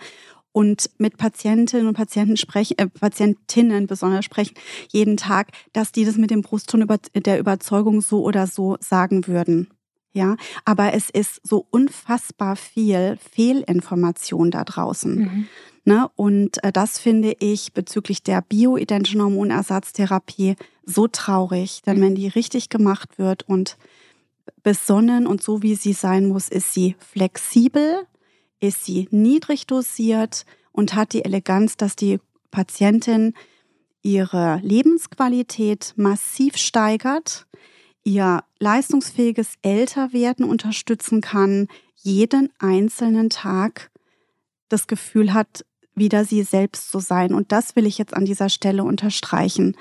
und mit Patientinnen und Patienten sprechen, äh, Patientinnen besonders sprechen, jeden Tag, dass die das mit dem Brustton über, der Überzeugung so oder so sagen würden. Ja, aber es ist so unfassbar viel Fehlinformation da draußen. Mhm. Ne? Und äh, das finde ich bezüglich der bioidentischen Hormonersatztherapie so traurig, denn wenn die richtig gemacht wird und besonnen und so wie sie sein muss, ist sie flexibel, ist sie niedrig dosiert und hat die Eleganz, dass die Patientin ihre Lebensqualität massiv steigert, ihr leistungsfähiges Älterwerden unterstützen kann, jeden einzelnen Tag das Gefühl hat, wieder sie selbst zu sein. Und das will ich jetzt an dieser Stelle unterstreichen.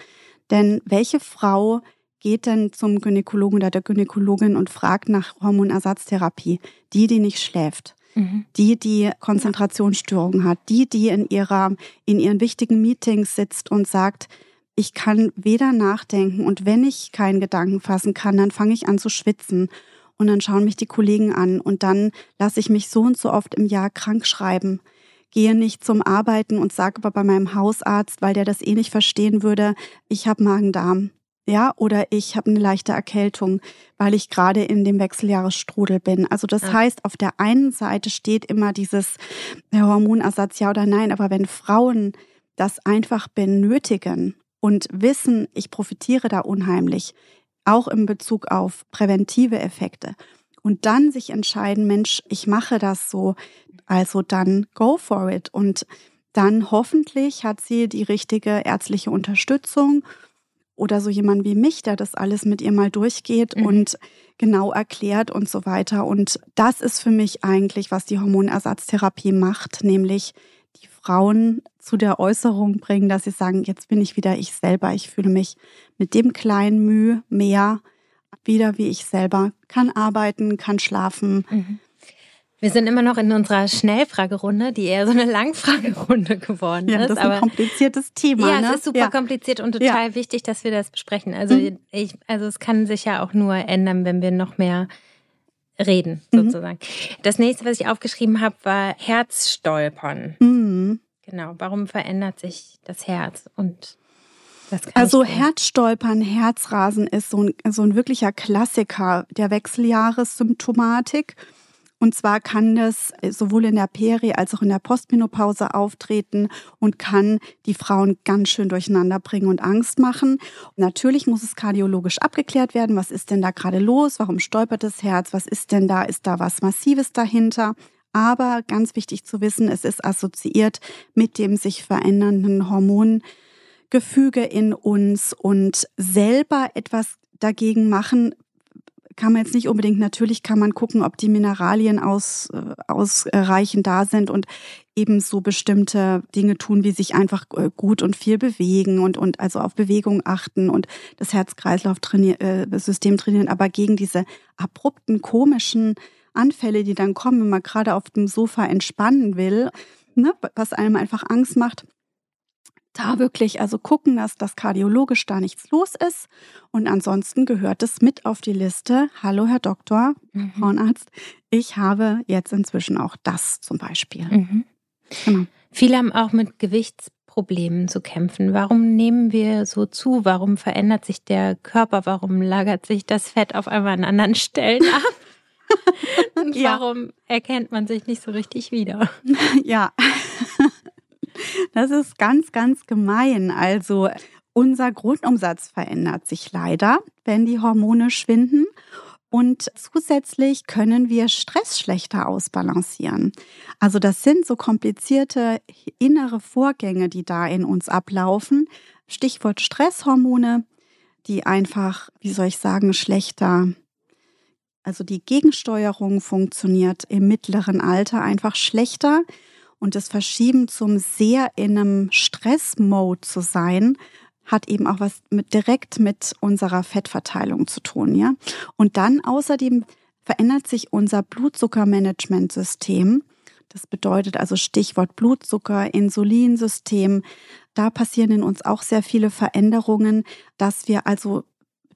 Denn welche Frau geht denn zum Gynäkologen oder der Gynäkologin und fragt nach Hormonersatztherapie? Die, die nicht schläft. Mhm. Die, die Konzentrationsstörungen hat, die, die in ihrer, in ihren wichtigen Meetings sitzt und sagt, ich kann weder nachdenken und wenn ich keinen Gedanken fassen kann, dann fange ich an zu schwitzen und dann schauen mich die Kollegen an und dann lasse ich mich so und so oft im Jahr krank schreiben gehe nicht zum Arbeiten und sage aber bei meinem Hausarzt, weil der das eh nicht verstehen würde, ich habe Magen-Darm. Ja, oder ich habe eine leichte Erkältung, weil ich gerade in dem Wechseljahresstrudel bin. Also das ja. heißt, auf der einen Seite steht immer dieses Hormonersatz ja oder nein, aber wenn Frauen das einfach benötigen und wissen, ich profitiere da unheimlich, auch in Bezug auf präventive Effekte, und dann sich entscheiden, Mensch, ich mache das so, also dann go for it. Und dann hoffentlich hat sie die richtige ärztliche Unterstützung oder so jemand wie mich, der das alles mit ihr mal durchgeht mhm. und genau erklärt und so weiter. Und das ist für mich eigentlich, was die Hormonersatztherapie macht, nämlich die Frauen zu der Äußerung bringen, dass sie sagen, jetzt bin ich wieder ich selber, ich fühle mich mit dem kleinen Mühe mehr wieder wie ich selber, kann arbeiten, kann schlafen. Mhm. Wir sind immer noch in unserer Schnellfragerunde, die eher so eine Langfragerunde geworden ja, ist. Das ist ein kompliziertes Thema. Ja, ne? es ist super ja. kompliziert und total ja. wichtig, dass wir das besprechen. Also, mhm. ich, also es kann sich ja auch nur ändern, wenn wir noch mehr reden, mhm. sozusagen. Mhm. Das nächste, was ich aufgeschrieben habe, war Herzstolpern. Mhm. Genau. Warum verändert sich das Herz? Und also Herzstolpern, Herzrasen ist so ein, so ein wirklicher Klassiker der Wechseljahressymptomatik. Und zwar kann das sowohl in der Peri- als auch in der Postmenopause auftreten und kann die Frauen ganz schön durcheinander bringen und Angst machen. natürlich muss es kardiologisch abgeklärt werden. Was ist denn da gerade los? Warum stolpert das Herz? Was ist denn da? Ist da was Massives dahinter? Aber ganz wichtig zu wissen, es ist assoziiert mit dem sich verändernden Hormongefüge in uns und selber etwas dagegen machen, kann man jetzt nicht unbedingt, natürlich kann man gucken, ob die Mineralien aus, äh, ausreichend da sind und eben so bestimmte Dinge tun, wie sich einfach äh, gut und viel bewegen und, und also auf Bewegung achten und das Herz-Kreislauf-System äh, trainieren. Aber gegen diese abrupten, komischen Anfälle, die dann kommen, wenn man gerade auf dem Sofa entspannen will, ne, was einem einfach Angst macht, da wirklich also gucken, dass das kardiologisch da nichts los ist. Und ansonsten gehört es mit auf die Liste. Hallo, Herr Doktor, mhm. Frauenarzt. Ich habe jetzt inzwischen auch das zum Beispiel. Mhm. Genau. Viele haben auch mit Gewichtsproblemen zu kämpfen. Warum nehmen wir so zu? Warum verändert sich der Körper? Warum lagert sich das Fett auf einmal an anderen Stellen ab? Und warum ja. erkennt man sich nicht so richtig wieder? Ja, das ist ganz, ganz gemein. Also unser Grundumsatz verändert sich leider, wenn die Hormone schwinden. Und zusätzlich können wir Stress schlechter ausbalancieren. Also das sind so komplizierte innere Vorgänge, die da in uns ablaufen. Stichwort Stresshormone, die einfach, wie soll ich sagen, schlechter also die Gegensteuerung funktioniert im mittleren Alter einfach schlechter und das Verschieben zum sehr in einem Stressmode zu sein, hat eben auch was mit, direkt mit unserer Fettverteilung zu tun, ja. Und dann außerdem verändert sich unser Blutzuckermanagementsystem. Das bedeutet also Stichwort Blutzucker, Insulinsystem. Da passieren in uns auch sehr viele Veränderungen, dass wir also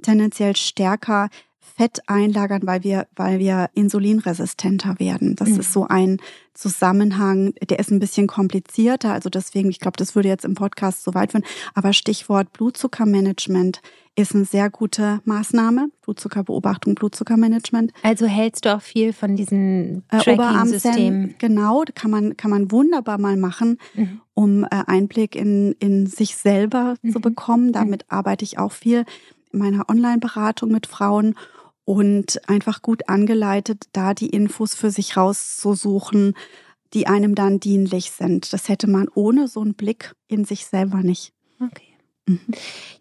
tendenziell stärker Fett einlagern, weil wir, weil wir insulinresistenter werden. Das mhm. ist so ein Zusammenhang, der ist ein bisschen komplizierter. Also deswegen, ich glaube, das würde jetzt im Podcast so weit führen. Aber Stichwort Blutzuckermanagement ist eine sehr gute Maßnahme. Blutzuckerbeobachtung, Blutzuckermanagement. Also hältst du auch viel von diesen äh, Tracking-Systemen? Genau, kann man, kann man wunderbar mal machen, mhm. um äh, Einblick in, in sich selber mhm. zu bekommen. Damit mhm. arbeite ich auch viel meiner Online-Beratung mit Frauen und einfach gut angeleitet, da die Infos für sich rauszusuchen, die einem dann dienlich sind. Das hätte man ohne so einen Blick in sich selber nicht. Okay.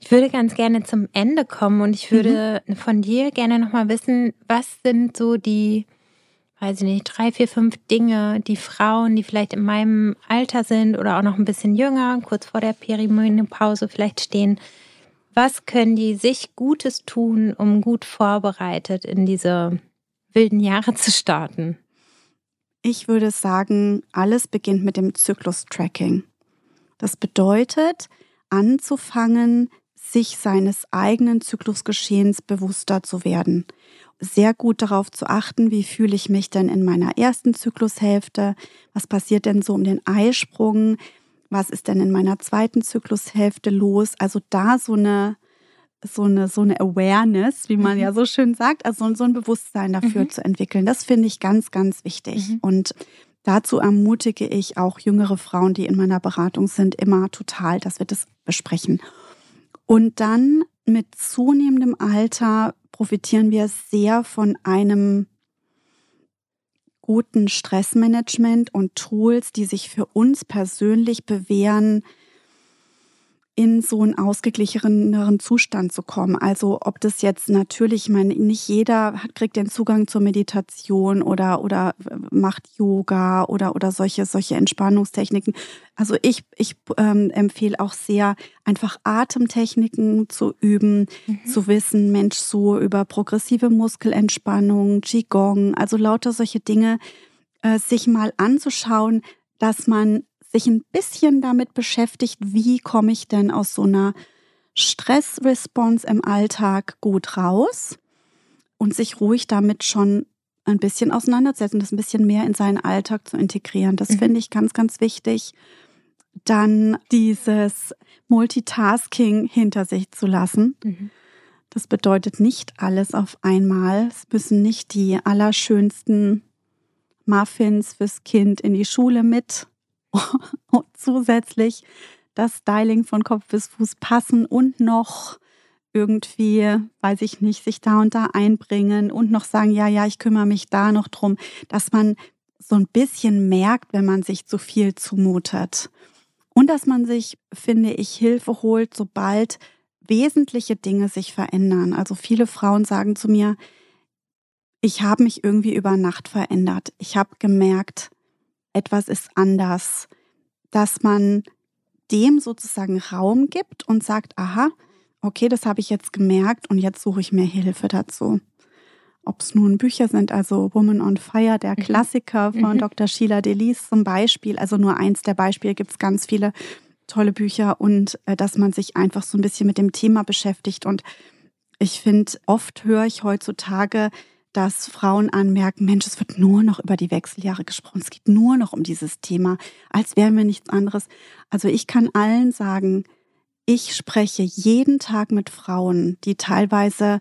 Ich würde ganz gerne zum Ende kommen und ich würde mhm. von dir gerne nochmal wissen, was sind so die, weiß ich nicht, drei, vier, fünf Dinge, die Frauen, die vielleicht in meinem Alter sind oder auch noch ein bisschen jünger, kurz vor der Perimenopause vielleicht stehen, was können die sich Gutes tun, um gut vorbereitet in diese wilden Jahre zu starten? Ich würde sagen, alles beginnt mit dem Zyklus-Tracking. Das bedeutet, anzufangen, sich seines eigenen Zyklusgeschehens bewusster zu werden. Sehr gut darauf zu achten, wie fühle ich mich denn in meiner ersten Zyklushälfte? Was passiert denn so um den Eisprung? Was ist denn in meiner zweiten Zyklushälfte los? Also da so eine so eine so eine Awareness, wie man mhm. ja so schön sagt, also so ein Bewusstsein dafür mhm. zu entwickeln. Das finde ich ganz ganz wichtig mhm. und dazu ermutige ich auch jüngere Frauen, die in meiner Beratung sind, immer total, dass wir das besprechen. Und dann mit zunehmendem Alter profitieren wir sehr von einem guten Stressmanagement und Tools, die sich für uns persönlich bewähren, in so einen ausgeglicheneren Zustand zu kommen. Also ob das jetzt natürlich, ich meine, nicht jeder hat, kriegt den Zugang zur Meditation oder, oder macht Yoga oder, oder solche, solche Entspannungstechniken. Also ich, ich ähm, empfehle auch sehr, einfach Atemtechniken zu üben, mhm. zu wissen, Mensch, so über progressive Muskelentspannung, Qigong, also lauter solche Dinge, äh, sich mal anzuschauen, dass man sich ein bisschen damit beschäftigt, wie komme ich denn aus so einer Stressresponse im Alltag gut raus und sich ruhig damit schon ein bisschen auseinandersetzen, das ein bisschen mehr in seinen Alltag zu integrieren. Das mhm. finde ich ganz, ganz wichtig. Dann dieses Multitasking hinter sich zu lassen. Mhm. Das bedeutet nicht alles auf einmal. Es müssen nicht die allerschönsten Muffins fürs Kind in die Schule mit und zusätzlich das Styling von Kopf bis Fuß passen und noch irgendwie, weiß ich nicht, sich da und da einbringen und noch sagen, ja, ja, ich kümmere mich da noch drum, dass man so ein bisschen merkt, wenn man sich zu viel zumutet. Und dass man sich, finde ich, Hilfe holt, sobald wesentliche Dinge sich verändern. Also viele Frauen sagen zu mir, ich habe mich irgendwie über Nacht verändert. Ich habe gemerkt, etwas ist anders. Dass man dem sozusagen Raum gibt und sagt, aha, okay, das habe ich jetzt gemerkt und jetzt suche ich mir Hilfe dazu. Ob es nun Bücher sind, also Woman on Fire, der mhm. Klassiker von mhm. Dr. Sheila Delis zum Beispiel, also nur eins der Beispiele, gibt es ganz viele tolle Bücher und äh, dass man sich einfach so ein bisschen mit dem Thema beschäftigt. Und ich finde, oft höre ich heutzutage, dass Frauen anmerken, Mensch, es wird nur noch über die Wechseljahre gesprochen, es geht nur noch um dieses Thema, als wären wir nichts anderes. Also ich kann allen sagen, ich spreche jeden Tag mit Frauen, die teilweise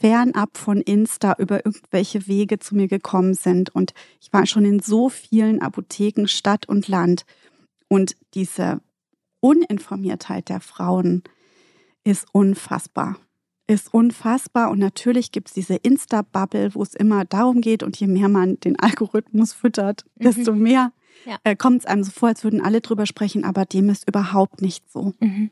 fernab von Insta über irgendwelche Wege zu mir gekommen sind. Und ich war schon in so vielen Apotheken, Stadt und Land. Und diese Uninformiertheit der Frauen ist unfassbar. Ist unfassbar. Und natürlich gibt es diese Insta-Bubble, wo es immer darum geht. Und je mehr man den Algorithmus füttert, mhm. desto mehr ja. äh, kommt es einem so vor, als würden alle drüber sprechen. Aber dem ist überhaupt nicht so. Mhm.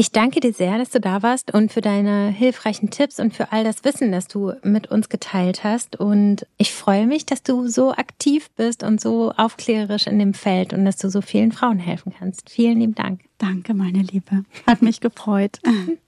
Ich danke dir sehr, dass du da warst und für deine hilfreichen Tipps und für all das Wissen, das du mit uns geteilt hast. Und ich freue mich, dass du so aktiv bist und so aufklärerisch in dem Feld und dass du so vielen Frauen helfen kannst. Vielen lieben Dank. Danke, meine Liebe. Hat mich gefreut.